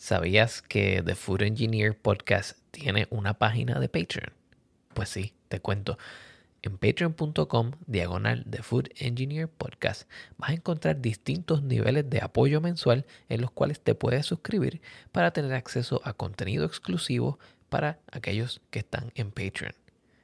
¿Sabías que The Food Engineer Podcast tiene una página de Patreon? Pues sí, te cuento. En patreon.com diagonal The Food Engineer Podcast vas a encontrar distintos niveles de apoyo mensual en los cuales te puedes suscribir para tener acceso a contenido exclusivo para aquellos que están en Patreon.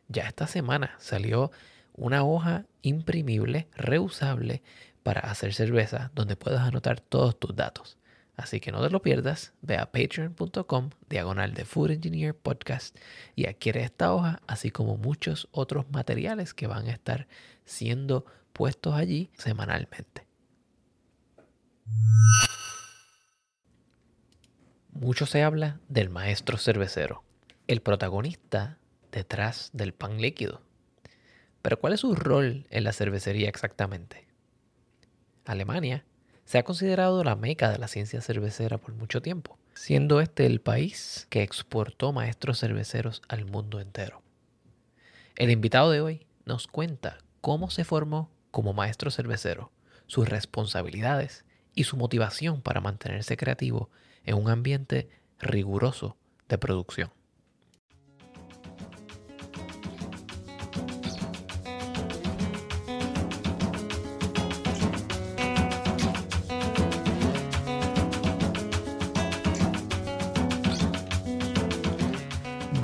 Ya esta semana salió una hoja imprimible, reusable para hacer cerveza donde puedas anotar todos tus datos. Así que no te lo pierdas, ve a patreon.com diagonal de Food Engineer Podcast y adquiere esta hoja, así como muchos otros materiales que van a estar siendo puestos allí semanalmente. Mucho se habla del maestro cervecero, el protagonista detrás del pan líquido. Pero ¿cuál es su rol en la cervecería exactamente? Alemania se ha considerado la meca de la ciencia cervecera por mucho tiempo, siendo este el país que exportó maestros cerveceros al mundo entero. El invitado de hoy nos cuenta cómo se formó como maestro cervecero, sus responsabilidades y su motivación para mantenerse creativo en un ambiente riguroso de producción.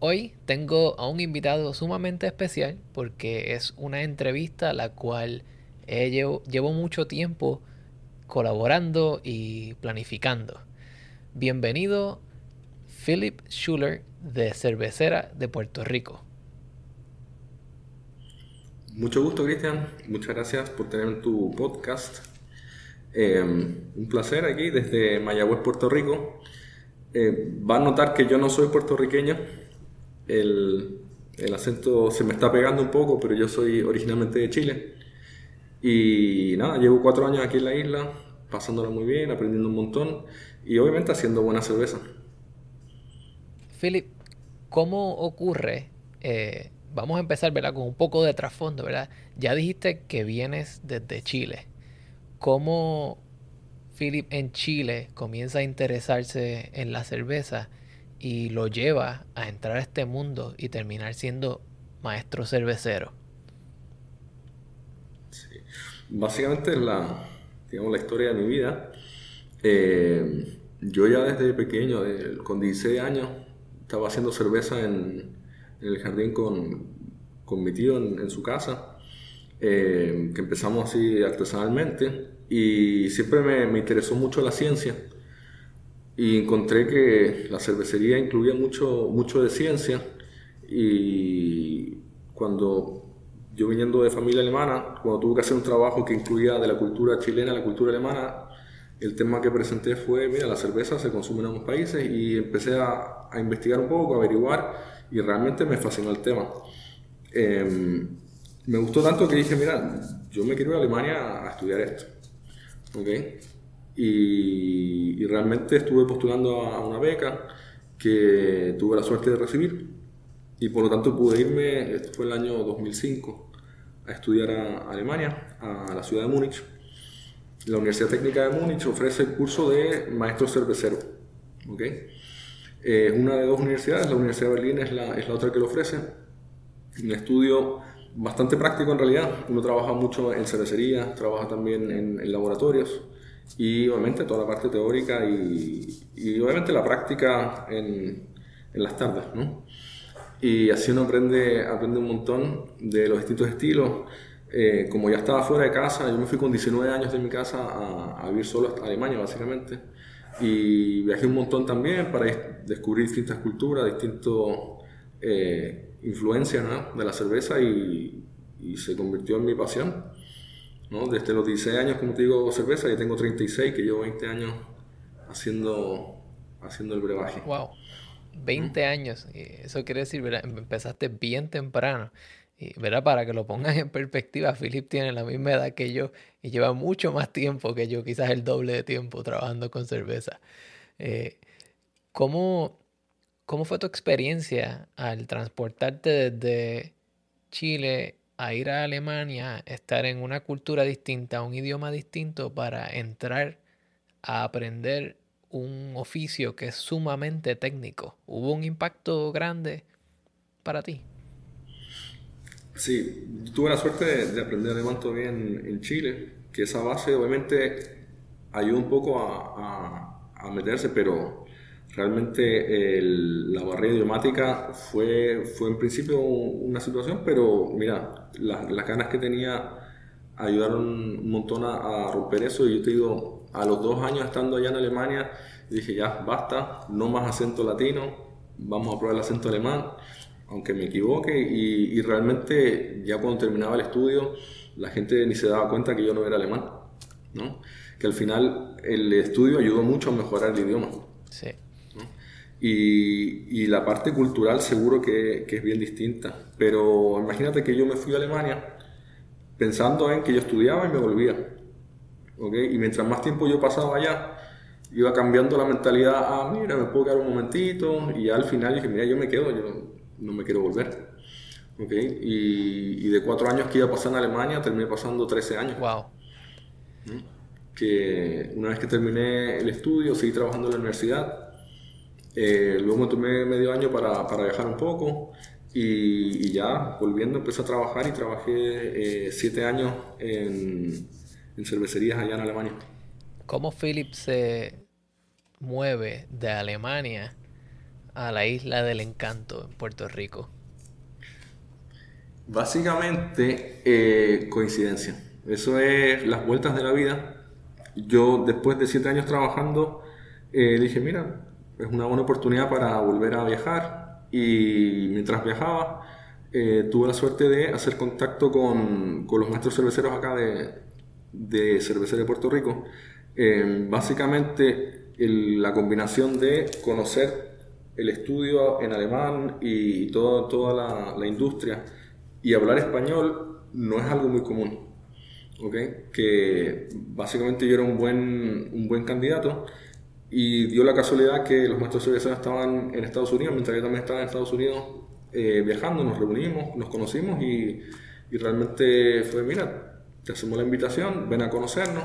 Hoy tengo a un invitado sumamente especial porque es una entrevista a la cual llevo, llevo mucho tiempo colaborando y planificando. Bienvenido Philip Schuller de Cervecera de Puerto Rico. Mucho gusto, Cristian. Muchas gracias por tener tu podcast. Eh, un placer aquí desde Mayagüez, Puerto Rico. Eh, va a notar que yo no soy puertorriqueño, el, el, acento se me está pegando un poco, pero yo soy originalmente de Chile. Y nada, llevo cuatro años aquí en la isla, pasándola muy bien, aprendiendo un montón y obviamente haciendo buena cerveza. Philip, ¿cómo ocurre? Eh, vamos a empezar ¿verdad? con un poco de trasfondo, ¿verdad? Ya dijiste que vienes desde Chile. ¿Cómo Philip en Chile comienza a interesarse en la cerveza? Y lo lleva a entrar a este mundo y terminar siendo maestro cervecero. Sí. Básicamente es la, digamos, la historia de mi vida. Eh, yo ya desde pequeño, con 16 años, estaba haciendo cerveza en, el jardín con, con mi tío en, su casa, eh, que empezamos así artesanalmente y siempre me, me interesó mucho la ciencia y encontré que la cervecería incluía mucho, mucho de ciencia y cuando yo viniendo de familia alemana, cuando tuve que hacer un trabajo que incluía de la cultura chilena a la cultura alemana, el tema que presenté fue, mira, la cerveza se consume en ambos países y empecé a, a investigar un poco, a averiguar y realmente me fascinó el tema. Em, me gustó tanto que dije, mira, yo me quiero ir a Alemania a estudiar esto. ¿Okay? Y, realmente estuve postulando a una beca que tuve la suerte de recibir y por lo tanto pude irme, esto fue el año 2005, a estudiar a Alemania, a la ciudad de Múnich. La Universidad Técnica de Múnich ofrece el curso de maestro cervecero. ¿okay? Es una de dos universidades, la Universidad de Berlín es la, es la otra que lo ofrece. Un estudio bastante práctico en realidad. Uno trabaja mucho en cervecería, trabaja también en, en laboratorios y obviamente toda la parte teórica y, y obviamente la práctica en, en, las tardes, ¿no? Y así uno aprende, aprende un montón de los distintos estilos. Eh, como ya estaba fuera de casa, yo me fui con 19 años de mi casa a, a vivir solo a Alemania, básicamente. Y viajé un montón también para descubrir distintas culturas, distintas eh, influencias ¿no? de la cerveza y, y se convirtió en mi pasión. Desde los 16 años, como te digo, cerveza, ya tengo 36, que llevo 20 años haciendo, haciendo el brebaje. Wow, 20 años. Eso quiere decir, ¿verdad? empezaste bien temprano. Y, ¿verdad? Para que lo pongas en perspectiva, Philip tiene la misma edad que yo y lleva mucho más tiempo que yo, quizás el doble de tiempo trabajando con cerveza. Eh, ¿cómo, ¿Cómo fue tu experiencia al transportarte desde Chile a ir a Alemania, estar en una cultura distinta, un idioma distinto para entrar a aprender un oficio que es sumamente técnico? ¿Hubo un impacto grande para ti? Sí, tuve la suerte de, aprender alemán todavía en, Chile, que esa base obviamente ayuda un poco a meterse, pero Realmente la barrera idiomática fue, fue en principio una situación, pero mira, las ganas que tenía ayudaron un montón a, romper eso. Y yo te digo, a los dos años estando allá en Alemania, dije ya, basta, no más acento latino, vamos a probar el acento alemán, aunque me equivoque. Y, y realmente ya cuando terminaba el estudio, la gente ni se daba cuenta que yo no era alemán, ¿no? Que al final el estudio ayudó mucho a mejorar el idioma. Sí. Y, la parte cultural seguro que, es bien distinta. Pero imagínate que yo me fui a Alemania pensando en que yo estudiaba y me volvía. ¿okay? Y mientras más tiempo yo pasaba allá, iba cambiando la mentalidad a, mira, me puedo quedar un momentito. Y al final dije, mira, yo me quedo, yo no me quiero volver. ¿okay? Y, de cuatro años que iba a pasar en Alemania, terminé pasando 13 años. Wow. Que una vez que terminé el estudio, seguí trabajando en la universidad eh, luego me tomé medio año para, para viajar un poco y, ya volviendo empecé a trabajar y trabajé eh, siete años en, en, cervecerías allá en Alemania. ¿Cómo Philip se mueve de Alemania a la isla del encanto en Puerto Rico? Básicamente eh, coincidencia. Eso es las vueltas de la vida. Yo después de siete años trabajando dije, mira, es una buena oportunidad para volver a viajar y mientras viajaba eh, tuve la suerte de hacer contacto con, con los maestros cerveceros acá de, de Cervecería de Puerto Rico. Eh, básicamente la combinación de conocer el estudio en alemán y, toda, toda la, la, industria y hablar español no es algo muy común. ¿okay? Que básicamente yo era un buen, un buen candidato y dio la casualidad que los maestros cerveceros estaban en Estados Unidos, mientras yo también estaba en Estados Unidos eh, viajando, nos reunimos, nos conocimos y, realmente fue, mira, te hacemos la invitación, ven a conocernos.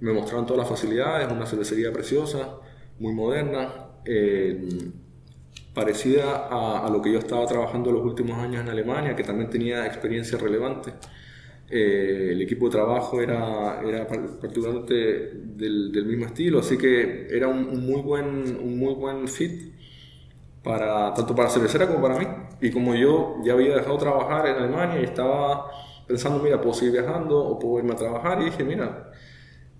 Me mostraron todas las facilidades, una cervecería preciosa, muy moderna, eh, parecida a, a, lo que yo estaba trabajando los últimos años en Alemania, que también tenía experiencia relevante. Eh, el equipo de trabajo era, era particularmente del, mismo estilo, así que era un, muy buen, un muy buen fit para, tanto para cervecera como para mí. Y como yo ya había dejado trabajar en Alemania y estaba pensando, mira, puedo seguir viajando o puedo irme a trabajar, y dije, mira,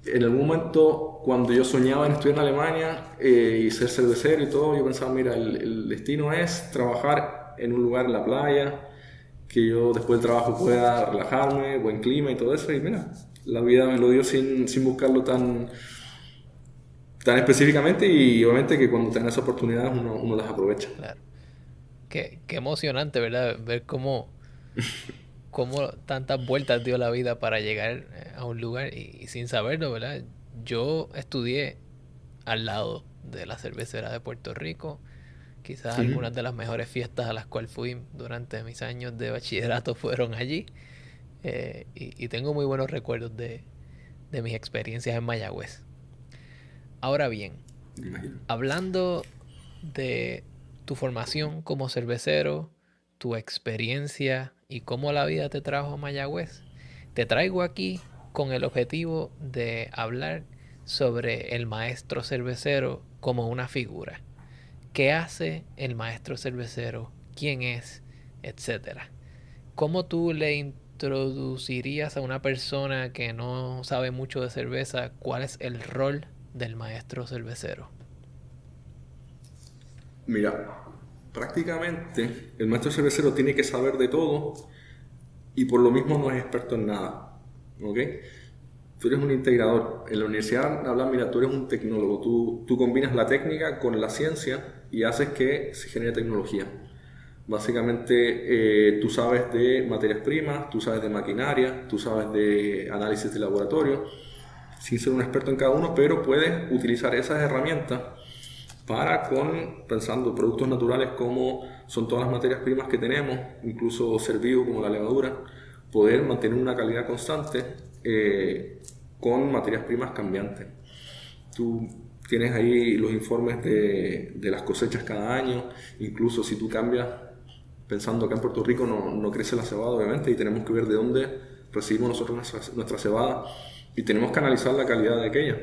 en algún momento cuando yo soñaba en estudiar en Alemania eh, y ser cervecero y todo, yo pensaba, mira, el, el destino es trabajar en un lugar en la playa, que yo después del trabajo pueda relajarme, buen clima y todo eso. Y mira, la vida me lo dio sin, sin buscarlo tan, tan específicamente y obviamente que cuando tengas oportunidades uno, uno las aprovecha. Claro. Qué, qué emocionante, ¿verdad? Ver cómo, cómo tantas vueltas dio la vida para llegar eh, a un lugar y, sin saberlo, ¿verdad? Yo estudié al lado de la cervecera de Puerto Rico Quizás algunas de las mejores fiestas a las cuales fui durante mis años de bachillerato fueron allí. Eh, y, tengo muy buenos recuerdos de, mis experiencias en Mayagüez. Ahora bien, hablando de tu formación como cervecero, tu experiencia y cómo la vida te trajo a Mayagüez, te traigo aquí con el objetivo de hablar sobre el maestro cervecero como una figura qué hace el maestro cervecero, quién es, etcétera. ¿Cómo tú le introducirías a una persona que no sabe mucho de cerveza cuál es el rol del maestro cervecero? Mira, prácticamente el maestro cervecero tiene que saber de todo y por lo mismo no es experto en nada. ¿ok? tú eres un integrador. En la universidad hablan, mira, tú eres un tecnólogo, tú, tú combinas la técnica con la ciencia y haces que se genere tecnología. Básicamente eh, tú sabes de materias primas, tú sabes de maquinaria, tú sabes de análisis de laboratorio, sin ser un experto en cada uno, pero puedes utilizar esas herramientas para con, pensando productos naturales como son todas las materias primas que tenemos, incluso ser vivo como la levadura, poder mantener una calidad constante eh, con materias primas cambiantes. Tú tienes ahí los informes de, de, las cosechas cada año, incluso si tú cambias, pensando que en Puerto Rico no, no, crece la cebada, obviamente, y tenemos que ver de dónde recibimos nosotros nuestra, nuestra cebada, y tenemos que analizar la calidad de aquella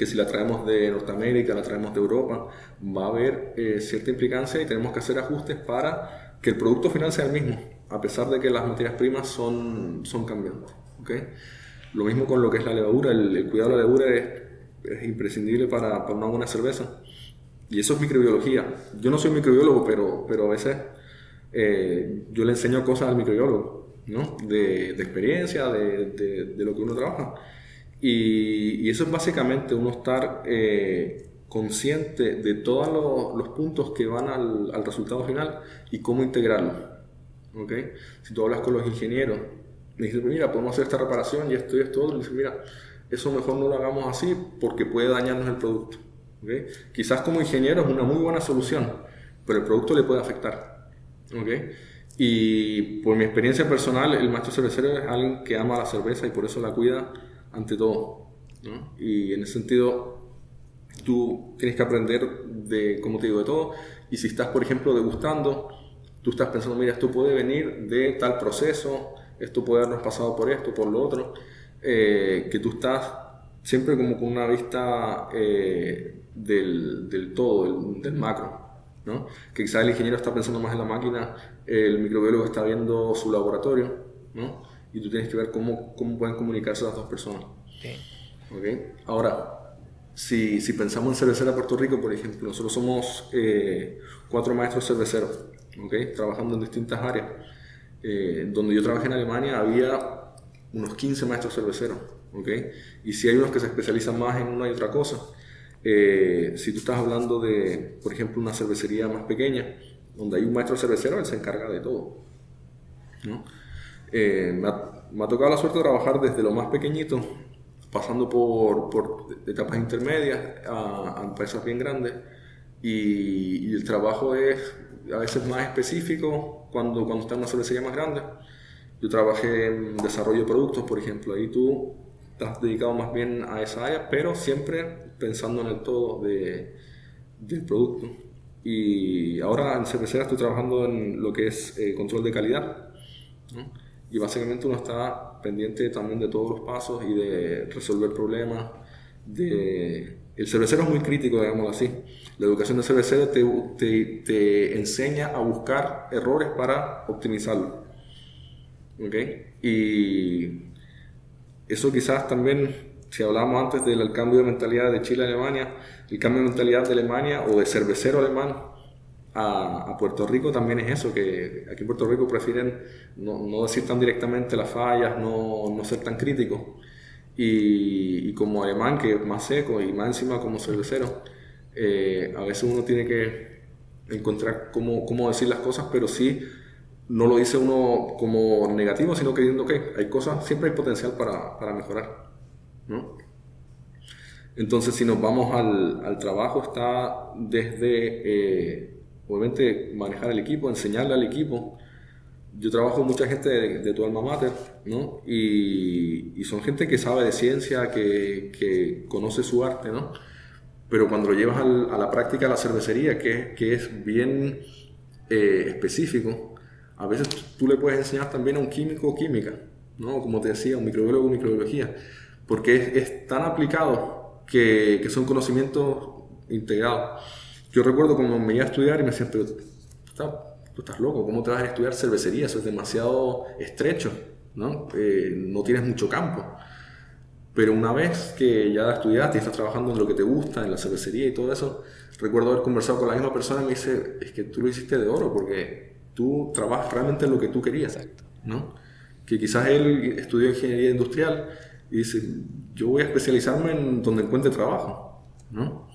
que si la traemos de Norteamérica, la traemos de Europa, va a haber eh, cierta implicancia y tenemos que hacer ajustes para que el producto final sea el mismo, a pesar de que las materias primas son, son cambiantes. ¿okay? Lo mismo con lo que es la levadura, el, cuidado de la levadura es, es imprescindible para, para, una buena cerveza. Y eso es microbiología. Yo no soy microbiólogo, pero, pero a veces eh, yo le enseño cosas al microbiólogo, ¿no? de, de experiencia, de, de, de lo que uno trabaja. Y, eso es básicamente uno estar eh, consciente de todos los, puntos que van al, al, resultado final y cómo integrarlo. ¿okay? Si tú hablas con los ingenieros, me dices, mira, podemos hacer esta reparación y esto y esto, y dices, mira, eso mejor no lo hagamos así porque puede dañarnos el producto. ¿okay? Quizás como ingeniero es una muy buena solución, pero el producto le puede afectar. ¿okay? Y por mi experiencia personal, el maestro cervecero es alguien que ama la cerveza y por eso la cuida ante todo. ¿no? Y en ese sentido, tú tienes que aprender de, como te digo, de todo. Y si estás, por ejemplo, degustando, tú estás pensando, mira, esto puede venir de tal proceso, esto puede habernos pasado por esto, por lo otro, eh, que tú estás siempre como con una vista eh, del, del, todo, del, del macro. ¿no? Que quizás el ingeniero está pensando más en la máquina, el microbiólogo está viendo su laboratorio, ¿no? y tú tienes que ver cómo, cómo pueden comunicarse las dos personas. Okay. Ahora, si, si, pensamos en cervecera Puerto Rico, por ejemplo, nosotros somos eh, cuatro maestros cerveceros, okay, trabajando en distintas áreas. Eh, donde yo trabajé en Alemania había unos 15 maestros cerveceros, okay, y si hay unos que se especializan más en una y otra cosa. Eh, si tú estás hablando de, por ejemplo, una cervecería más pequeña, donde hay un maestro cervecero, él se encarga de todo. ¿no? Eh, me, ha, tocado la suerte de trabajar desde lo más pequeñito, pasando por, por etapas intermedias a, a, empresas bien grandes. Y, y, el trabajo es a veces más específico cuando, cuando está en una cervecería más grande. Yo trabajé en desarrollo de productos, por ejemplo, ahí tú estás dedicado más bien a esa área, pero siempre pensando en el todo de, del producto. Y ahora en cervecería estoy trabajando en lo que es eh, control de calidad. ¿no? y básicamente uno está pendiente también de todos los pasos y de resolver problemas. De... El cervecero es muy crítico, digámoslo así. La educación de cervecero te, te, te enseña a buscar errores para optimizarlo. ¿Okay? Y eso quizás también, si hablábamos antes del cambio de mentalidad de Chile a Alemania, el cambio de mentalidad de Alemania o de cervecero alemán a, Puerto Rico también es eso, que aquí en Puerto Rico prefieren no, decir tan directamente las fallas, no, no ser tan críticos. Y, y, como alemán, que es más seco, y más encima como cervecero, eh, a veces uno tiene que encontrar cómo, cómo, decir las cosas, pero sí no lo dice uno como negativo, sino creyendo que hay cosas, siempre hay potencial para, para mejorar. ¿no? Entonces, si nos vamos al, al trabajo, está desde... Eh, obviamente manejar el equipo, enseñarle al equipo. Yo trabajo con mucha gente de, tu alma mater, ¿no? Y, son gente que sabe de ciencia, que, que conoce su arte, ¿no? Pero cuando lo llevas a la práctica de la cervecería, que, que es bien eh, específico, a veces tú le puedes enseñar también a un químico o química, ¿no? Como te decía, un microbiólogo o microbiología, porque es, es tan aplicado que, que son conocimientos integrados. Yo recuerdo cuando me iba a estudiar y me decían, pero tú estás, loco, ¿cómo te vas a estudiar cervecería? Eso es demasiado estrecho, ¿no? Eh, no tienes mucho campo. Pero una vez que ya estudiaste y estás trabajando en lo que te gusta, en la cervecería y todo eso, recuerdo haber conversado con la misma persona y me dice, es que tú lo hiciste de oro porque tú trabajas realmente en lo que tú querías, ¿no? Que quizás él estudió ingeniería industrial y dice, yo voy a especializarme en donde encuentre trabajo, ¿no?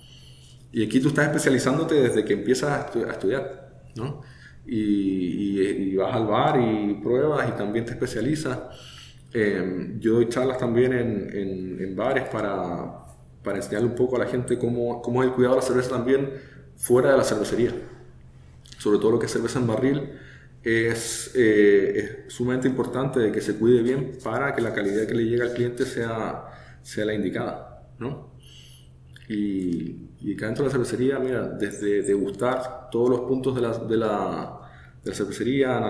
Y aquí tú estás especializándote desde que empiezas a, estudiar, ¿no? Y, vas al bar y pruebas y también te especializas. Em, yo doy charlas también en, en, bares para, para enseñarle un poco a la gente cómo, cómo es el cuidado de la cerveza también fuera de la cervecería. Sobre todo lo que es cerveza en barril, es, eh, es, sumamente importante que se cuide bien para que la calidad que le llega al cliente sea, sea la indicada, ¿no? Y, y acá dentro de la cervecería, mira, desde degustar todos los puntos de la, de la, de la cervecería,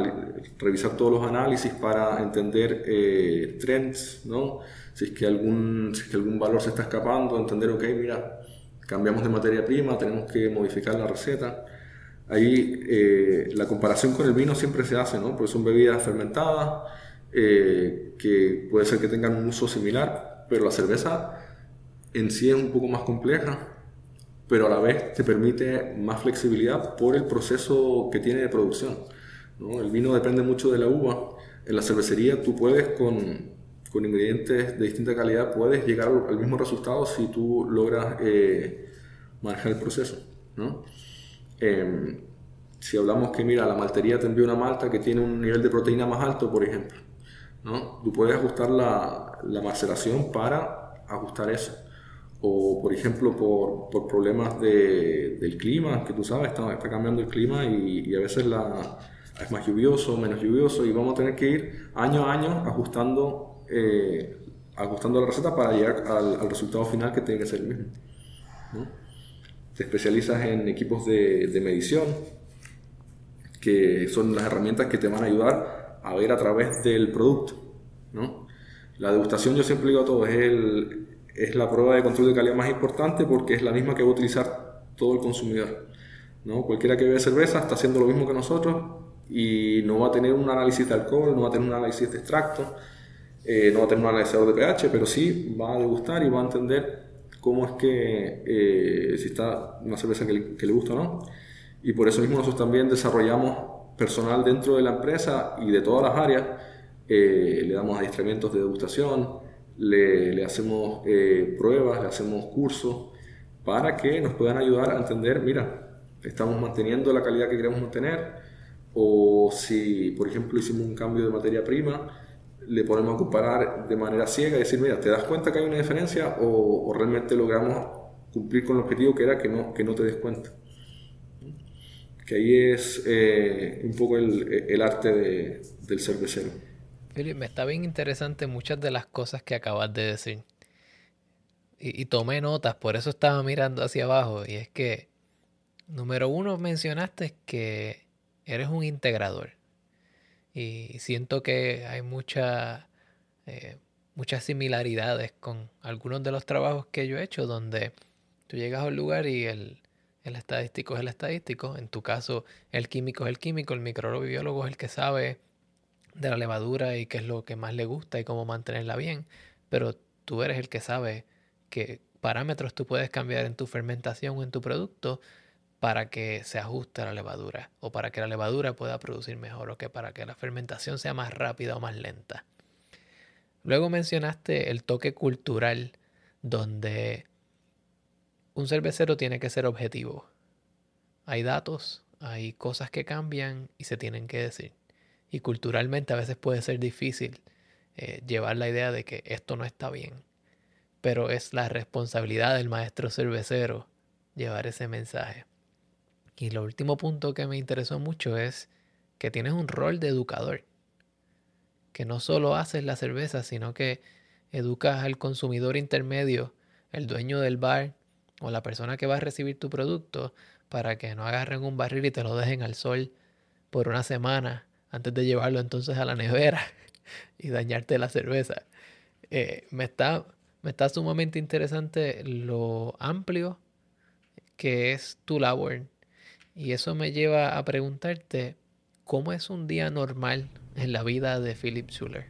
revisar todos los análisis para entender eh, trends, ¿no? Si es, que algún, si es que algún valor se está escapando, entender, ok, mira, cambiamos de materia prima, tenemos que modificar la receta. Ahí eh, la comparación con el vino siempre se hace, ¿no? Porque son bebidas fermentadas, eh, que puede ser que tengan un uso similar, pero la cerveza en sí es un poco más compleja, pero a la vez te permite más flexibilidad por el proceso que tiene de producción. El vino depende mucho de la uva. En la cervecería tú puedes con, con ingredientes de distinta calidad, puedes llegar al mismo resultado si tú logras eh, manejar el proceso. ¿no? Em, si hablamos que, mira, la maltería te envía una malta que tiene un nivel de proteína más alto, por ejemplo, ¿no? Tú puedes ajustar la, la maceración para ajustar eso. O, por ejemplo, por, por problemas de, del clima, que tú sabes, está, está cambiando el clima y, y, a veces la, es más lluvioso, menos lluvioso, y vamos a tener que ir año a año ajustando, eh, ajustando la receta para llegar al, al, resultado final que tiene que ser el mismo. ¿no? Te especializas en equipos de, medición, que son las herramientas que te van a ayudar a ver a través del producto. ¿no? La degustación, yo siempre digo a todos, es, es la prueba de control de calidad más importante porque es la misma que va a utilizar todo el consumidor. ¿no? Cualquiera que bebe cerveza está haciendo lo mismo que nosotros y no va a tener un análisis de alcohol, no va a tener un análisis de extracto, eh, no va a tener un analizador de pH, pero sí va a degustar y va a entender cómo es que, eh, si está una cerveza que le, gusta o no. Y por eso mismo nosotros también desarrollamos personal dentro de la empresa y de todas las áreas. Eh, le damos adiestramientos de degustación, le, le hacemos eh, pruebas, le hacemos cursos para que nos puedan ayudar a entender, mira, estamos manteniendo la calidad que queremos mantener, o si, por ejemplo, hicimos un cambio de materia prima, le ponemos a comparar de manera ciega y decir, mira, ¿te das cuenta que hay una diferencia o, realmente logramos cumplir con el objetivo que era que no, que no te des cuenta? Que ahí es eh, un poco el, arte de, del cervecero. Philip, me está bien interesante muchas de las cosas que acabas de decir. Y tomé notas, por eso estaba mirando hacia abajo. Y es que, número uno, mencionaste que eres un integrador. Y siento que hay mucha, eh, muchas similaridades con algunos de los trabajos que yo he hecho donde tú llegas a un lugar y el, el estadístico es el estadístico. En tu caso, el químico es el químico, el microbiólogo es el que sabe de la levadura y qué es lo que más le gusta y cómo mantenerla bien. Pero tú eres el que sabe qué parámetros tú puedes cambiar en tu fermentación o en tu producto para que se ajuste la levadura o para que la levadura pueda producir mejor o que para que la fermentación sea más rápida o más lenta. Luego mencionaste el toque cultural donde un cervecero tiene que ser objetivo. Hay datos, hay cosas que cambian y se tienen que decir. Y culturalmente a veces puede ser difícil eh, llevar la idea de que esto no está bien. Pero es la responsabilidad del maestro cervecero llevar ese mensaje. Y lo último punto que me interesó mucho es que tienes un rol de educador. Que no solo haces la cerveza, sino que educas al consumidor intermedio, el dueño del bar o la persona que va a recibir tu producto para que no agarren un barril y te lo dejen al sol por una semana antes de llevarlo entonces a la nevera y dañarte la cerveza. Eh, me, está, me está sumamente interesante lo amplio que es tu labor y eso me lleva a preguntarte, ¿cómo es un día normal en la vida de Philip Schuller?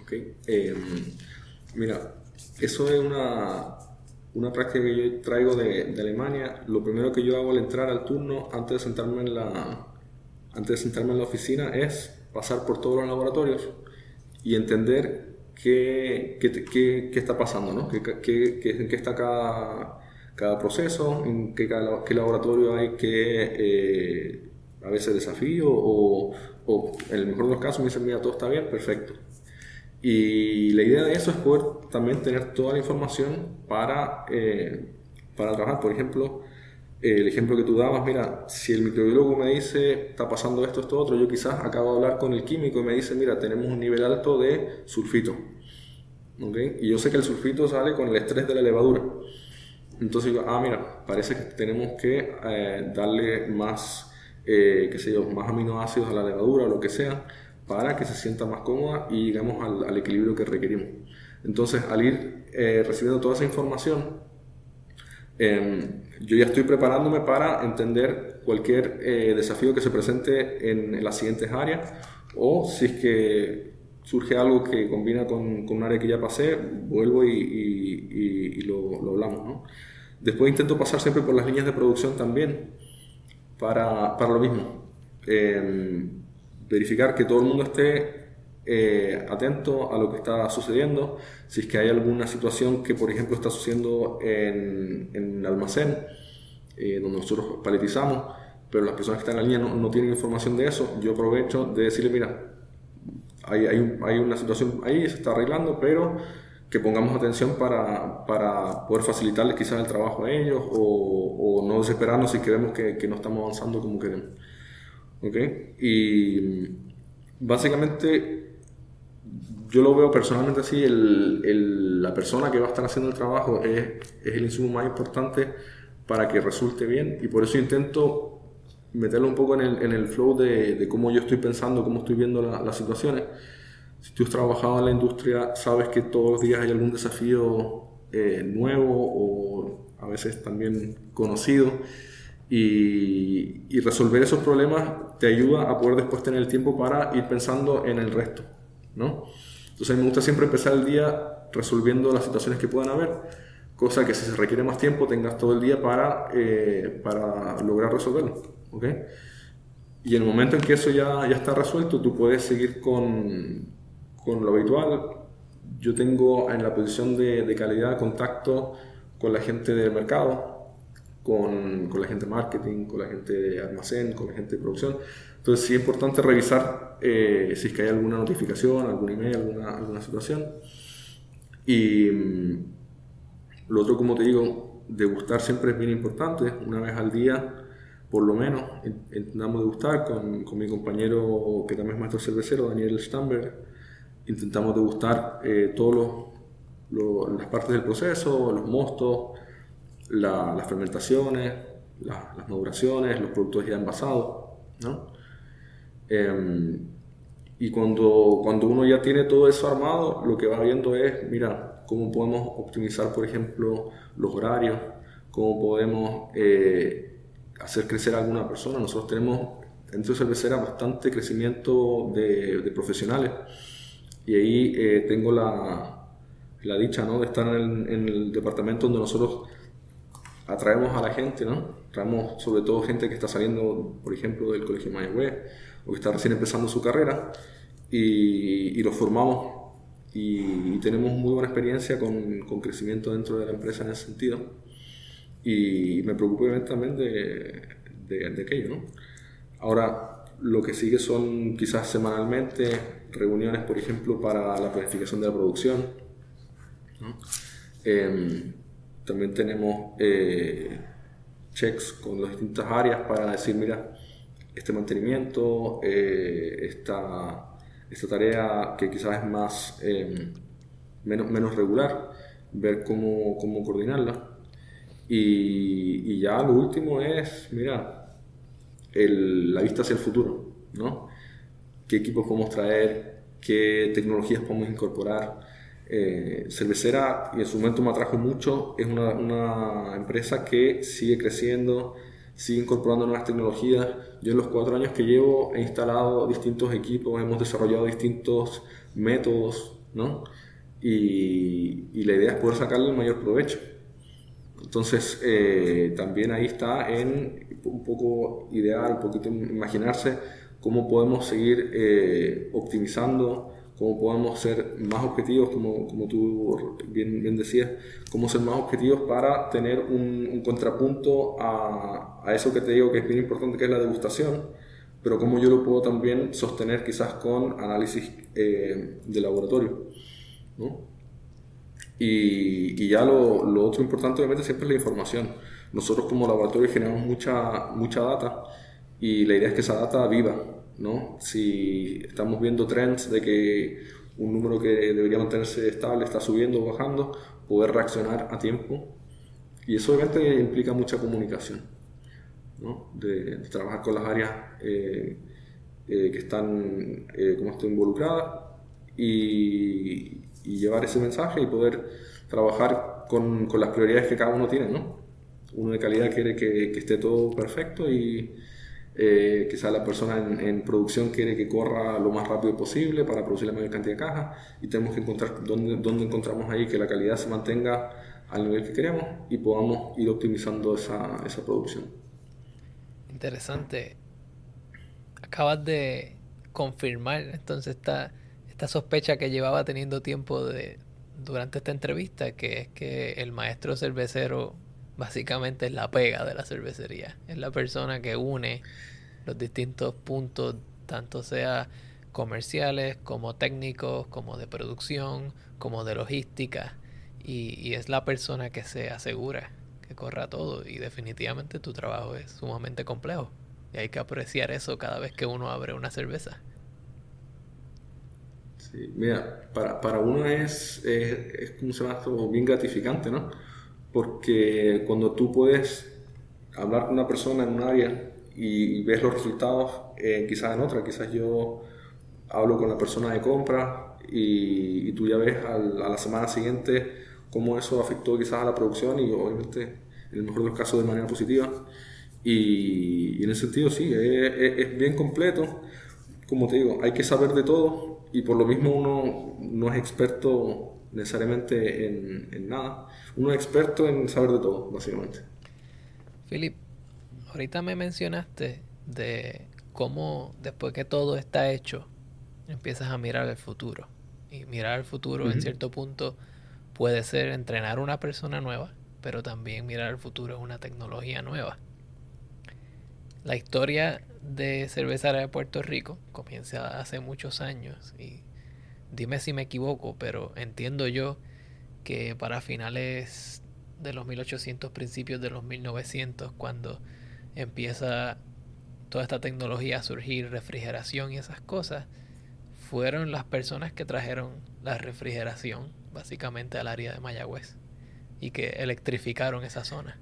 Ok, eh, mira, eso es una, una práctica que yo traigo de, de, Alemania. Lo primero que yo hago al entrar al turno, antes de sentarme en la, antes de sentarme en la oficina, es pasar por todos los laboratorios y entender qué, qué, qué, está pasando, ¿no? ¿Qué, qué está cada, cada proceso, en qué, laboratorio hay que eh, a veces desafío o, o, en el mejor de los casos me dicen, mira, todo está bien, perfecto. Y la idea de eso es poder también tener toda la información para, eh, para trabajar. Por ejemplo, el ejemplo que tú dabas, mira, si el microbiólogo me dice, está pasando esto, esto, otro, yo quizás acabo de hablar con el químico y me dice, mira, tenemos un nivel alto de sulfito. ¿Okay? Y yo sé que el sulfito sale con el estrés de la levadura. Entonces digo, ah, mira, parece que tenemos que eh, darle más, eh, qué sé yo, más aminoácidos a la levadura o lo que sea, para que se sienta más cómoda y llegamos al, equilibrio que requerimos. Entonces, al ir eh, recibiendo toda esa información, em, yo ya estoy preparándome para entender cualquier eh, desafío que se presente en, las siguientes áreas o si es que surge algo que combina con, con un área que ya pasé, vuelvo y, lo, hablamos. ¿no? Después intento pasar siempre por las líneas de producción también para, para lo mismo. Eh, verificar que todo el mundo esté eh, atento a lo que está sucediendo, si es que hay alguna situación que, por ejemplo, está sucediendo en, en almacén, eh, donde nosotros paletizamos, pero las personas que están en la línea no, tienen información de eso, yo aprovecho de decirle, mira, hay, una situación ahí, se está arreglando, pero que pongamos atención para, para poder facilitarles quizás el trabajo a ellos o, no desesperarnos si creemos que, no estamos avanzando como queremos. ¿ok? Y básicamente yo lo veo personalmente así, el, la persona que va a estar haciendo el trabajo es, es, el insumo más importante para que resulte bien y por eso intento meterlo un poco en el, en el flow de, de, cómo yo estoy pensando, cómo estoy viendo las situaciones. Si tú has trabajado en la industria, sabes que todos los días hay algún desafío eh, nuevo o a veces también conocido y, resolver esos problemas te ayuda a poder después tener el tiempo para ir pensando en el resto, ¿no? Entonces a me gusta siempre empezar el día resolviendo las situaciones que puedan haber, cosa que si se requiere más tiempo tengas todo el día para, eh, para lograr resolverlo, ¿ok? Y en el momento en que eso ya, ya está resuelto, tú puedes seguir con, con lo habitual. Yo tengo en la posición de, de calidad contacto con la gente del mercado, con, con, la gente de marketing, con la gente de almacén, con la gente de producción. Entonces sí es importante revisar eh, si es que hay alguna notificación, algún email, alguna, alguna situación. Y mm, lo otro, como te digo, degustar siempre es bien importante, una vez al día por lo menos intentamos degustar con, con mi compañero que también es maestro cervecero, Daniel Stamberg, intentamos degustar eh, todas las partes del proceso, los mostos, las fermentaciones, las maduraciones, los productos ya envasados. ¿no? Em, y cuando, cuando uno ya tiene todo eso armado, lo que va viendo es, mira, cómo podemos optimizar, por ejemplo, los horarios, cómo podemos eh, hacer crecer a alguna persona. Nosotros tenemos dentro de cervecera bastante crecimiento de, de profesionales y ahí eh, tengo la, la dicha ¿no? de estar en el, en el departamento donde nosotros atraemos a la gente, ¿no? Traemos sobre todo gente que está saliendo, por ejemplo, del Colegio Mayagüez o que está recién empezando su carrera y, y los formamos y, tenemos muy buena experiencia con, con, crecimiento dentro de la empresa en ese sentido y me preocupo también de, de, de aquello, ¿no? Ahora, lo que sigue son quizás semanalmente reuniones, por ejemplo, para la planificación de la producción. ¿no? Eh, también tenemos eh, checks con las distintas áreas para decir, mira, este mantenimiento, eh, esta, esta, tarea que quizás es más, em, menos, menos regular, ver cómo, cómo coordinarla. Y, y, ya lo último es, mira, el, la vista hacia el futuro, ¿no? ¿Qué equipos podemos traer? ¿Qué tecnologías podemos incorporar? Eh, cervecera, y en su momento me atrajo mucho, es una, una, empresa que sigue creciendo, sigue incorporando nuevas tecnologías. Yo en los cuatro años que llevo he instalado distintos equipos, hemos desarrollado distintos métodos, ¿no? Y, y la idea es poder sacarle el mayor provecho. Entonces, eh, también ahí está en un poco idear, un poquito imaginarse cómo podemos seguir eh, optimizando cómo podemos ser más objetivos, como, como tú bien, bien decías, cómo ser más objetivos para tener un, contrapunto a, a, eso que te digo que es bien importante, que es la degustación, pero cómo yo lo puedo también sostener quizás con análisis eh, de laboratorio. ¿no? Y, y, ya lo, lo, otro importante obviamente siempre es la información. Nosotros como laboratorio generamos mucha, mucha data y la idea es que esa data viva, ¿no? Si estamos viendo trends de que un número que debería mantenerse estable está subiendo o bajando, poder reaccionar a tiempo. Y eso obviamente implica mucha comunicación, ¿no? de, trabajar con las áreas eh, eh, que están eh, como involucradas y, y, llevar ese mensaje y poder trabajar con, con, las prioridades que cada uno tiene. ¿no? Uno de calidad quiere que, que esté todo perfecto y eh, quizás la persona en, producción quiere que corra lo más rápido posible para producir la mayor cantidad de cajas y tenemos que encontrar dónde, dónde encontramos ahí que la calidad se mantenga al nivel que queremos y podamos ir optimizando esa, esa producción. Interesante. Acabas de confirmar entonces esta, esta sospecha que llevaba teniendo tiempo de, durante esta entrevista, que es que el maestro cervecero básicamente es la pega de la cervecería. Es la persona que une los distintos puntos, tanto sea comerciales como técnicos, como de producción, como de logística. Y, es la persona que se asegura que corra todo. Y definitivamente tu trabajo es sumamente complejo. Y hay que apreciar eso cada vez que uno abre una cerveza. Sí, mira, para, para uno es, es, es como se llama bien gratificante, ¿no? porque cuando tú puedes hablar con una persona en un área y, ves los resultados eh, quizás en otra, quizás yo hablo con la persona de compra y, tú ya ves a la semana siguiente cómo eso afectó quizás a la producción y obviamente en el mejor de los casos de manera positiva. Y, en ese sentido sí, es, es, bien completo. Como te digo, hay que saber de todo y por lo mismo uno no es experto necesariamente en, en nada uno es experto en saber de todo, básicamente. Philip, ahorita me mencionaste de cómo después que todo está hecho, empiezas a mirar el futuro. Y mirar el futuro en cierto punto puede ser entrenar una persona nueva, pero también mirar el futuro es una tecnología nueva. La historia de cerveza de Puerto Rico comienza hace muchos años y dime si me equivoco, pero entiendo yo que para finales de los 1800, principios de los 1900, cuando empieza toda esta tecnología a surgir, refrigeración y esas cosas, fueron las personas que trajeron la refrigeración básicamente al área de Mayagüez y que electrificaron esa zona.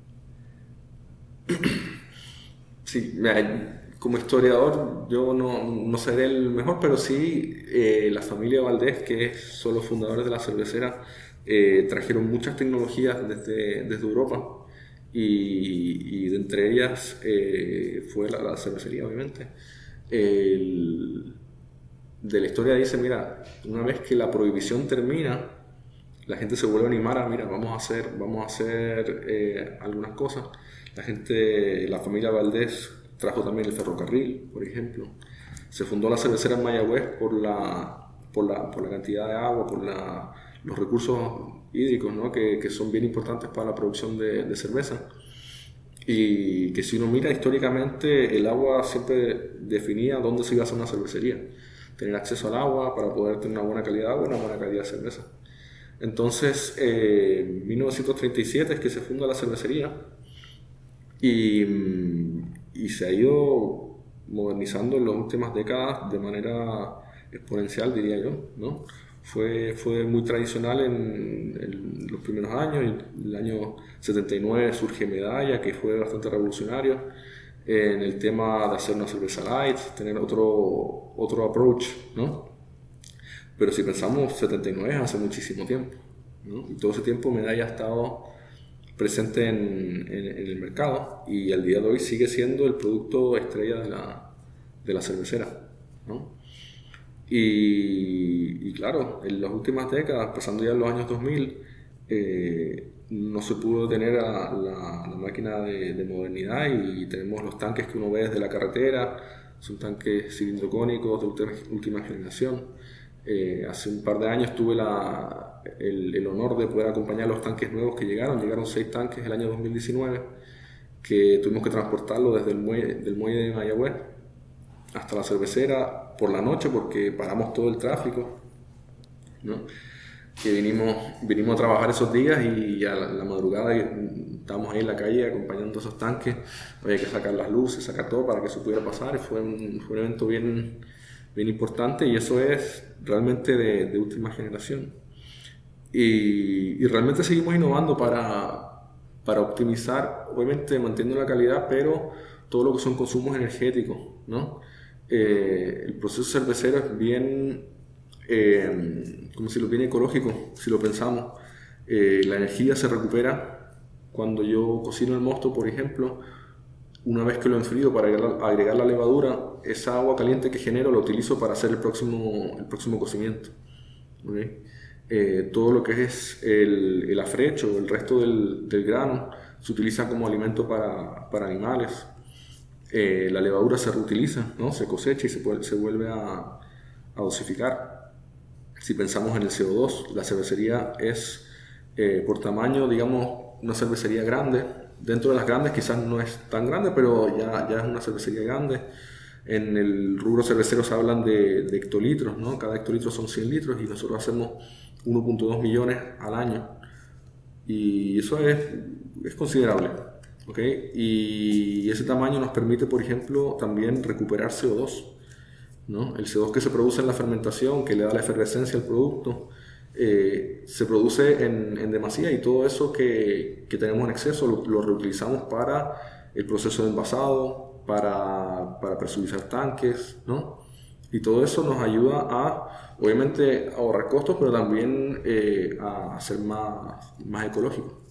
Sí, como historiador yo no, no seré el mejor, pero sí eh, la familia Valdés, que son los fundadores de la cervecera, eh, trajeron muchas tecnologías desde, desde Europa y, y, entre ellas eh, fue la, cervecería, obviamente. de la historia dice, mira, una vez que la prohibición termina, la gente se vuelve a animar a, mira, vamos a hacer, vamos a hacer eh, algunas cosas. La gente, la familia Valdés trajo también el ferrocarril, por ejemplo. Se fundó la cervecera en Mayagüez por la, por la, por la cantidad de agua, por la los recursos hídricos, ¿no? que, que, son bien importantes para la producción de, de, cerveza. Y que si uno mira históricamente, el agua siempre definía dónde se iba a hacer una cervecería. Tener acceso al agua para poder tener una buena calidad de agua una buena calidad de cerveza. Entonces, eh, en 1937 es que se funda la cervecería y, y se ha ido modernizando en las últimas décadas de manera exponencial, diría yo, ¿no? fue, fue muy tradicional en, los primeros años. En el año 79 surge Medalla, que fue bastante revolucionario en el tema de hacer una cerveza light, tener otro, otro approach, ¿no? Pero si pensamos, 79 hace muchísimo tiempo, ¿no? Y todo ese tiempo Medalla ha estado presente en, en, el mercado y al día de hoy sigue siendo el producto estrella de la, de la cervecera, ¿no? Y, claro, en las últimas décadas, pasando ya en los años 2000, eh, no se pudo tener a la, máquina de, modernidad y tenemos los tanques que uno ve desde la carretera, son tanques cilindrocónicos de última, generación, Eh, hace un par de años tuve la, el, el, honor de poder acompañar los tanques nuevos que llegaron. Llegaron seis tanques el año 2019 que tuvimos que transportarlo desde el muelle, del muelle de Mayagüez hasta la cervecera por la noche porque paramos todo el tráfico. ¿no? que vinimos, vinimos a trabajar esos días y a la, madrugada estábamos ahí en la calle acompañando esos tanques. Había que sacar las luces, sacar todo para que eso pudiera pasar. Y fue un, fue un evento bien, bien importante y eso es realmente de, de última generación. Y, y, realmente seguimos innovando para, para optimizar, obviamente manteniendo la calidad, pero todo lo que son consumos energéticos. ¿no? Eh, el proceso cervecero es bien eh, como si lo viene ecológico, si lo pensamos. Eh, la energía se recupera cuando yo cocino el mosto, por ejemplo, una vez que lo enfrío para agregar, la levadura, esa agua caliente que genero la utilizo para hacer el próximo, el próximo cocimiento. Eh, todo lo que es el, afrecho, el resto del, grano, se utiliza como alimento para, animales. la levadura se reutiliza, ¿no? se cosecha y se, se vuelve a, a dosificar si pensamos en el CO2, la cervecería es eh, por tamaño, digamos, una cervecería grande. Dentro de las grandes quizás no es tan grande, pero ya, es una cervecería grande. En el rubro cervecero se hablan de, hectolitros, ¿no? Cada hectolitro son 100 litros y nosotros hacemos 1.2 millones al año. Y eso es, es considerable. ¿okay? Y ese tamaño nos permite, por ejemplo, también recuperar CO2. El CO2 que se produce en la fermentación, que le da la efervescencia al producto, eh, se produce en, en, demasía y todo eso que, que tenemos en exceso lo, reutilizamos para el proceso de envasado, para, para presurizar tanques, ¿no? Y todo eso nos ayuda a, obviamente, ahorrar costos, pero también eh, a ser más, más ecológico.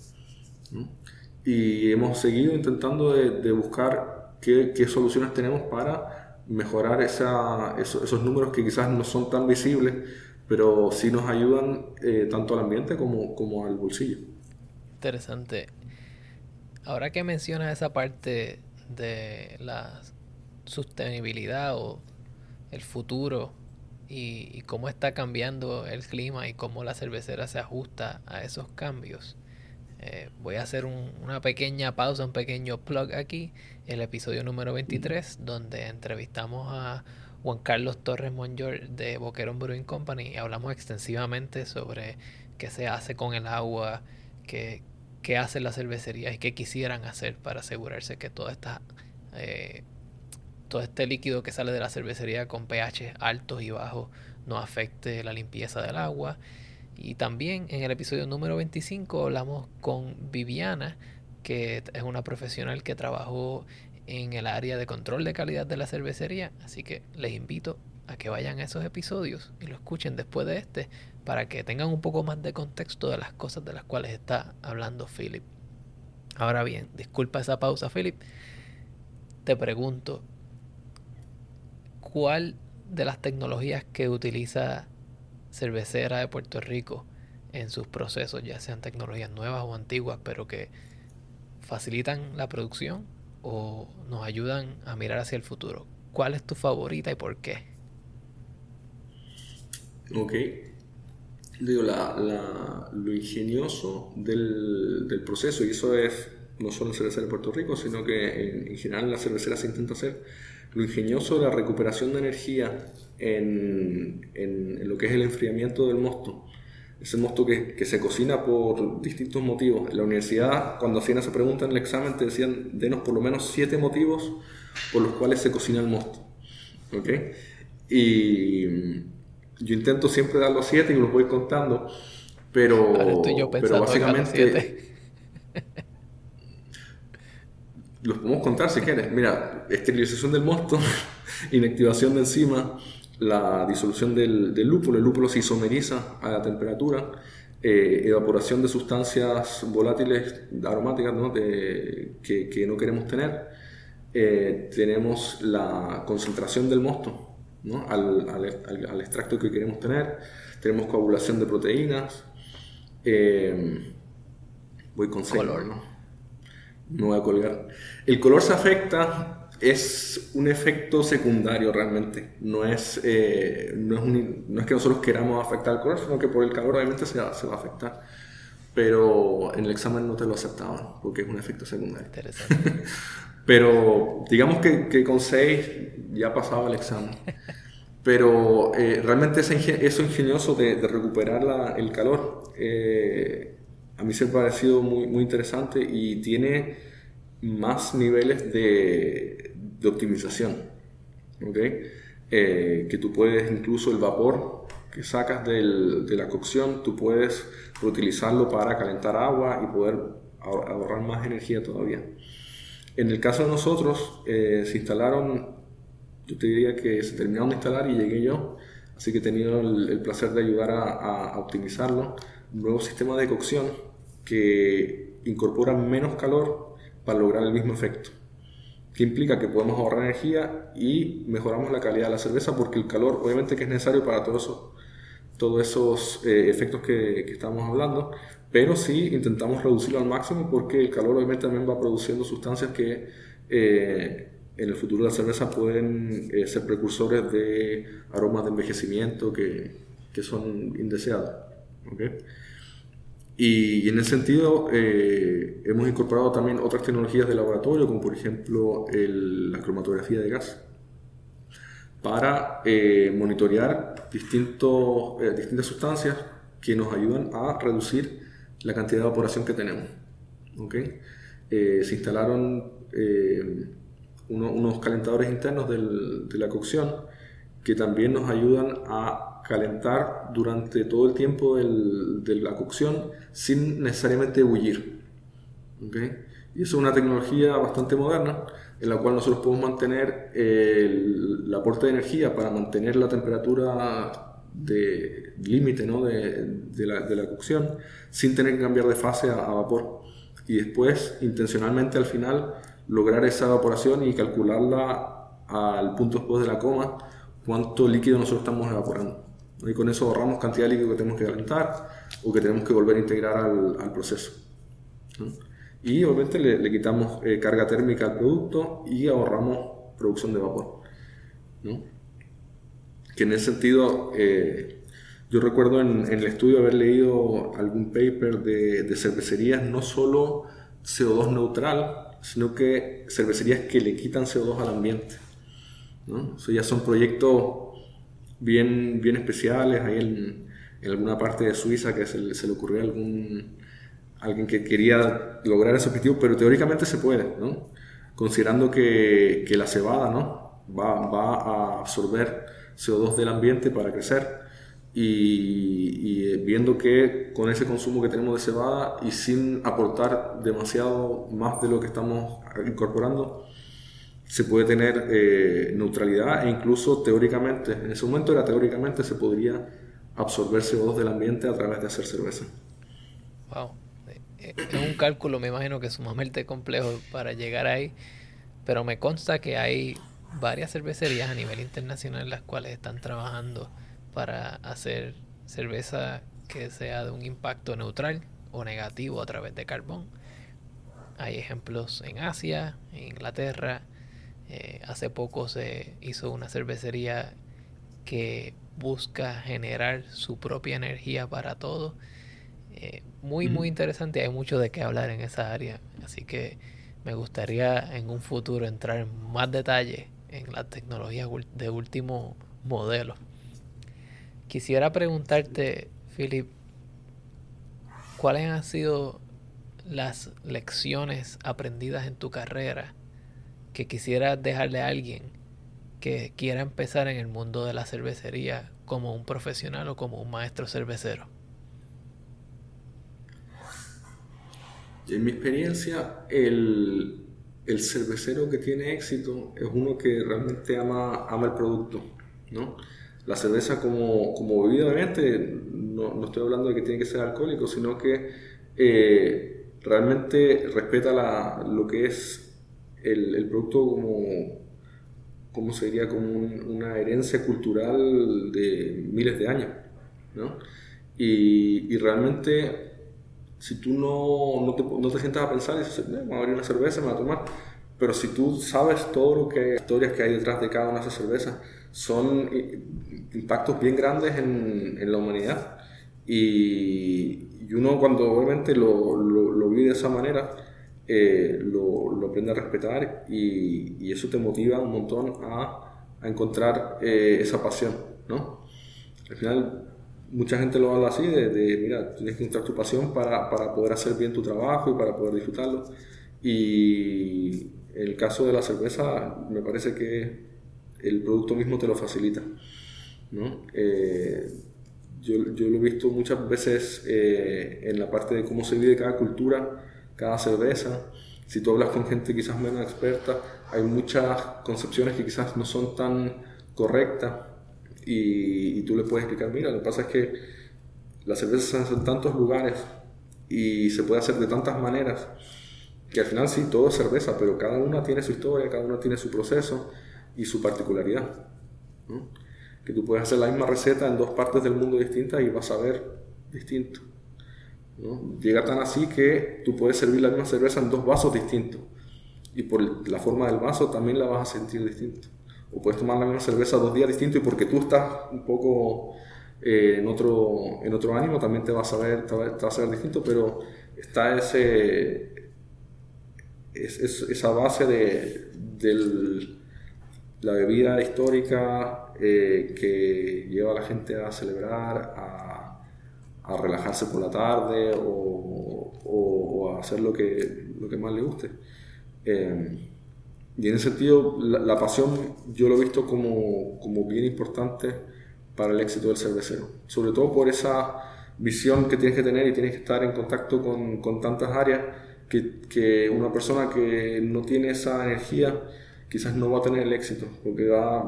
Y hemos seguido intentando de, buscar qué, qué, soluciones tenemos para mejorar esa, esos, números que quizás no son tan visibles, pero sí nos ayudan eh, tanto al ambiente como, como al bolsillo. Interesante. Ahora que mencionas esa parte de la sostenibilidad o el futuro y, cómo está cambiando el clima y cómo la cervecera se ajusta a esos cambios, eh, voy a hacer una pequeña pausa, un pequeño plug aquí, el episodio número 23, donde entrevistamos a Juan Carlos Torres Monjor de Boquerón Brewing Company y hablamos extensivamente sobre qué se hace con el agua, qué, qué hacen las cervecerías y qué quisieran hacer para asegurarse que toda esta, eh, todo este líquido que sale de la cervecería con pH altos y bajos no afecte la limpieza del agua y también en el episodio número 25 hablamos con Viviana, que es una profesional que trabajó en el área de control de calidad de la cervecería. Así que les invito a que vayan a esos episodios y lo escuchen después de este para que tengan un poco más de contexto de las cosas de las cuales está hablando Philip. Ahora bien, disculpa esa pausa, Philip. Te pregunto, ¿cuál de las tecnologías que utiliza cervecera de Puerto Rico en sus procesos, ya sean tecnologías nuevas o antiguas, pero que facilitan la producción o nos ayudan a mirar hacia el futuro. ¿Cuál es tu favorita y por qué? Ok. Digo, la, lo ingenioso del, del, proceso, y eso es no solo en cervecera de Puerto Rico, sino que en, en general en la cervecera se intenta hacer, lo ingenioso de la recuperación de energía en, en, lo que es el enfriamiento del mosto. Ese mosto que, que, se cocina por distintos motivos. En la universidad, cuando hacían esa pregunta en el examen, te decían, denos por lo menos siete motivos por los cuales se cocina el mosto. ¿Ok? Y yo intento siempre dar los siete y los voy contando, pero, pero básicamente... los podemos contar si quieres. Mira, esterilización del mosto, inactivación de enzima, la disolución del, lúpulo, el lúpulo se isomeriza a la temperatura, eh, evaporación de sustancias volátiles aromáticas que, no queremos tener, eh, tenemos la concentración del mosto al, extracto que queremos tener, tenemos coagulación de proteínas, eh, voy con color, ¿no? No voy a colgar. El color se afecta es un efecto secundario realmente. No es, eh, no, es no, es que nosotros queramos afectar al color, sino que por el calor obviamente se va, se va, a afectar. Pero en el examen no te lo aceptaban porque es un efecto secundario. Interesante. Pero digamos que, que con 6 ya pasaba el examen. Pero eh, realmente eso ingenioso de, de recuperar la, el calor, eh, a mí se me ha parecido muy, muy interesante y tiene más niveles de, de optimización. ¿okay? Eh, que tú puedes, incluso el vapor que sacas de la cocción, tú puedes reutilizarlo para calentar agua y poder ahorrar más energía todavía. En el caso de nosotros, se instalaron yo te diría que se terminaron de instalar y llegué yo, así que he tenido el, placer de ayudar a, optimizarlo. Un nuevo sistema de cocción que incorpora menos calor para lograr el mismo efecto. Que implica que podemos ahorrar energía y mejoramos la calidad de la cerveza porque el calor, obviamente, que es necesario para todos esos, todos esos eh, efectos que, estamos hablando, pero sí intentamos reducirlo al máximo porque el calor, obviamente, también va produciendo sustancias que eh, en el futuro la cerveza pueden eh, ser precursores de aromas de envejecimiento que, que son indeseados. Y, en ese sentido eh, hemos incorporado también otras tecnologías de laboratorio, como por ejemplo la cromatografía de gas, para eh, monitorear distintos, distintas sustancias que nos ayudan a reducir la cantidad de evaporación que tenemos. se instalaron unos calentadores internos de la cocción que también nos ayudan a calentar durante todo el tiempo de la cocción sin necesariamente bullir. Y eso es una tecnología bastante moderna en la cual nosotros podemos mantener el, aporte de energía para mantener la temperatura de límite ¿no? de, la, cocción sin tener que cambiar de fase a, a vapor. Y después, intencionalmente al final, lograr esa evaporación y calcularla al punto después de la coma, cuánto líquido nosotros estamos evaporando. Y con eso ahorramos cantidad de líquido que tenemos que calentar o que tenemos que volver a integrar al, proceso. Y obviamente le, quitamos eh, carga térmica al producto y ahorramos producción de vapor. Que en ese sentido, eh, yo recuerdo en, el estudio haber leído algún paper de, de cervecerías, no solo CO2 neutral, sino que cervecerías que le quitan CO2 al ambiente. ¿no? Eso ya son proyectos bien, bien especiales, ahí en, alguna parte de Suiza que se, se, le ocurrió a algún, alguien que quería lograr ese objetivo, pero teóricamente se puede, ¿no? considerando que, que la cebada ¿no? va, va a absorber CO2 del ambiente para crecer y, eh, viendo que con ese consumo que tenemos de cebada y sin aportar demasiado más de lo que estamos incorporando, se puede tener eh, neutralidad e incluso teóricamente, en ese momento era teóricamente, se podría absorber CO2 del ambiente a través de hacer cerveza. Wow, eh, es un cálculo, me imagino que sumamente complejo para llegar ahí, pero me consta que hay varias cervecerías a nivel internacional en las cuales están trabajando para hacer cerveza que sea de un impacto neutral o negativo a través de carbón. Hay ejemplos en Asia, en Inglaterra. Eh, hace poco se hizo una cervecería que busca generar su propia energía para todo. Eh, muy, muy interesante. Hay mucho de qué hablar en esa área. Así que me gustaría en un futuro entrar en más detalle en la tecnología de último modelo. Quisiera preguntarte, Philip, ¿cuáles han sido las lecciones aprendidas en tu carrera que quisieras dejarle a alguien que quiera empezar en el mundo de la cervecería como un profesional o como un maestro cervecero? En mi experiencia, el, el cervecero que tiene éxito es uno que realmente ama, ama el producto, ¿no? la cerveza como, como bebida, obviamente, no, no, estoy hablando de que tiene que ser alcohólico, sino que eh, realmente respeta la, lo que es el, el producto como, como sería como una herencia cultural de miles de años. ¿no? Y, y, realmente, si tú no, no, te, no te sientas a pensar y dices, vamos a abrir una cerveza, me voy a tomar, Pero si tú sabes todo lo que historias que hay detrás de cada una de esas cervezas, son impactos bien grandes en, en la humanidad. Y, y, uno cuando obviamente lo, lo, lo vive de esa manera, eh, lo, aprende a respetar y, eso te motiva un montón a, encontrar eh, esa pasión, ¿no? Al final, mucha gente lo habla así, de, de, mira, tienes que encontrar tu pasión para, para poder hacer bien tu trabajo y para poder disfrutarlo. Y el caso de la cerveza, me parece que el producto mismo te lo facilita. ¿no? Eh, yo, yo, lo he visto muchas veces en la parte de cómo se vive cada cultura, cada cerveza. Si tú hablas con gente quizás menos experta, hay muchas concepciones que quizás no son tan correctas y, tú le puedes explicar, mira, lo que pasa es que la cerveza se hace en tantos lugares y se puede hacer de tantas maneras que al final sí, todo es cerveza, pero cada una tiene su historia, cada una tiene su proceso y su particularidad. Que tú puedes hacer la misma receta en dos partes del mundo distintas y vas a ver distinto. ¿No? Llega tan así que tú puedes servir la misma cerveza en dos vasos distintos y por la forma del vaso también la vas a sentir distinto. O puedes tomar la misma cerveza dos días distintos y porque tú estás un poco eh, en, otro, en otro ánimo también te vas a ver, te va, te va a saber distinto, pero está ese, es, es, esa base de, de, la bebida histórica eh, que lleva a la gente a celebrar, a relajarse por la tarde o, o, o, a hacer lo que, lo que más le guste. Eh, y en ese sentido, la, la, pasión yo lo he visto como, como bien importante para el éxito del cervecero, sobre todo por esa visión que tienes que tener y tienes que estar en contacto con, con tantas áreas que, que, una persona que no tiene esa energía quizás no va a tener el éxito, porque va,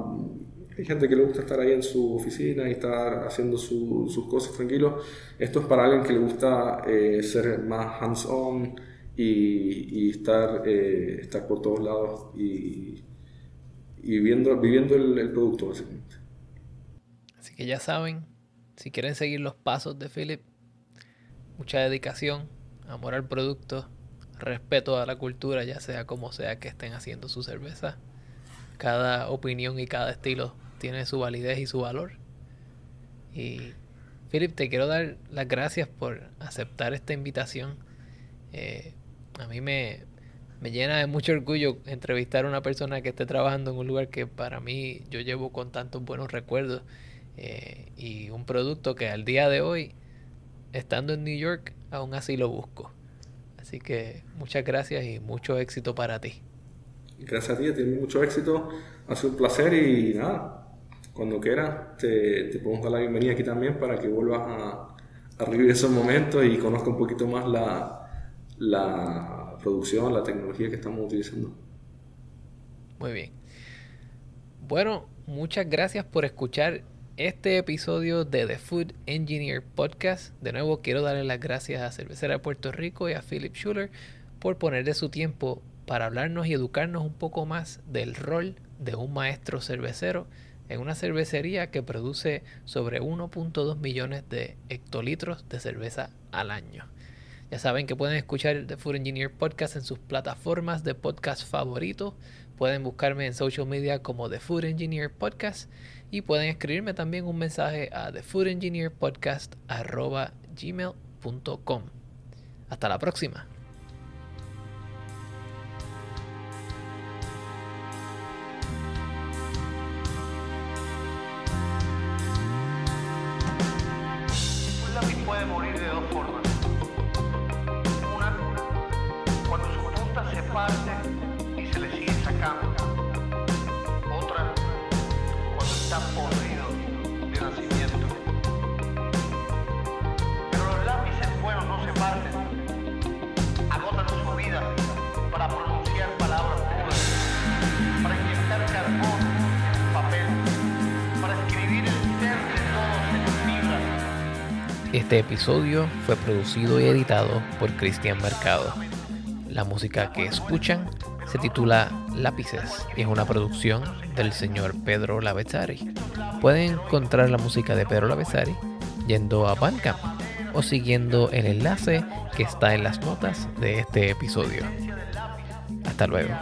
hay gente que le gusta estar ahí en su oficina y estar haciendo su, sus cosas tranquilos. Esto es para alguien que le gusta eh, ser más hands-on y, estar, eh, estar por todos lados y, y viendo, viviendo el, el producto básicamente. Así que ya saben, si quieren seguir los pasos de Philip, mucha dedicación, amor al producto, respeto a la cultura, ya sea como sea que estén haciendo su cerveza. Cada opinión y cada estilo tiene su validez y su valor. Y Philip, te quiero dar las gracias por aceptar esta invitación. Eh, a mí me, me llena de mucho orgullo entrevistar a una persona que esté trabajando en un lugar que para mí yo llevo con tantos buenos recuerdos eh, y un producto que al día de hoy, estando en New York, aún así lo busco. Así que muchas gracias y mucho éxito para ti. Gracias a ti, tienes mucho éxito. Ha sido un placer y nada, cuando quieras te, podemos dar la bienvenida aquí también para que vuelvas a, a revivir esos momentos y conozca un poquito más la, producción, la tecnología que estamos utilizando. Muy bien. Bueno, muchas gracias por escuchar este episodio de The Food Engineer Podcast. De nuevo quiero darle las gracias a Cervecera Puerto Rico y a Philip Schuller por poner de su tiempo para hablarnos y educarnos un poco más del rol de un maestro cervecero en una cervecería que produce sobre 1.2 millones de hectolitros de cerveza al año. Ya saben que pueden escuchar The Food Engineer Podcast en sus plataformas de podcast favoritos. Pueden buscarme en social media como The Food Engineer Podcast y pueden escribirme también un mensaje a thefoodengineerpodcast.gmail.com. Hasta la próxima. Este episodio fue producido y editado por Cristian Mercado. La música que escuchan se titula Lápices y es una producción del señor Pedro Lavezari. Pueden encontrar la música de Pedro Lavezari yendo a Bandcamp o siguiendo el enlace que está en las notas de este episodio. Hasta luego.